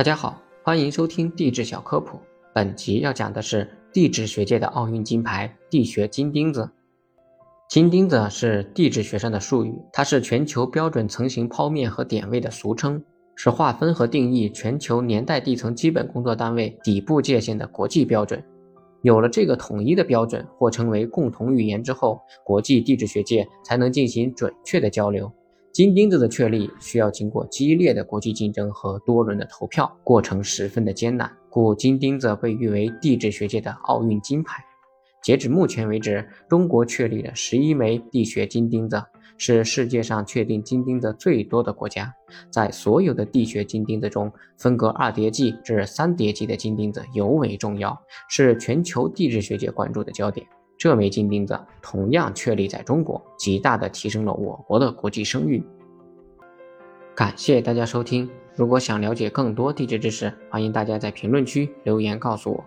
大家好，欢迎收听地质小科普。本集要讲的是地质学界的奥运金牌——地学金钉子。金钉子是地质学上的术语，它是全球标准层型剖面和点位的俗称，是划分和定义全球年代地层基本工作单位底部界限的国际标准。有了这个统一的标准或成为共同语言之后，国际地质学界才能进行准确的交流。金钉子的确立需要经过激烈的国际竞争和多轮的投票，过程十分的艰难，故金钉子被誉为地质学界的奥运金牌。截止目前为止，中国确立了十一枚地学金钉子，是世界上确定金钉子最多的国家。在所有的地学金钉子中，分隔二叠纪至三叠纪的金钉子尤为重要，是全球地质学界关注的焦点。这枚金钉子同样确立在中国，极大的提升了我国的国际声誉。感谢大家收听，如果想了解更多地质知识，欢迎大家在评论区留言告诉我。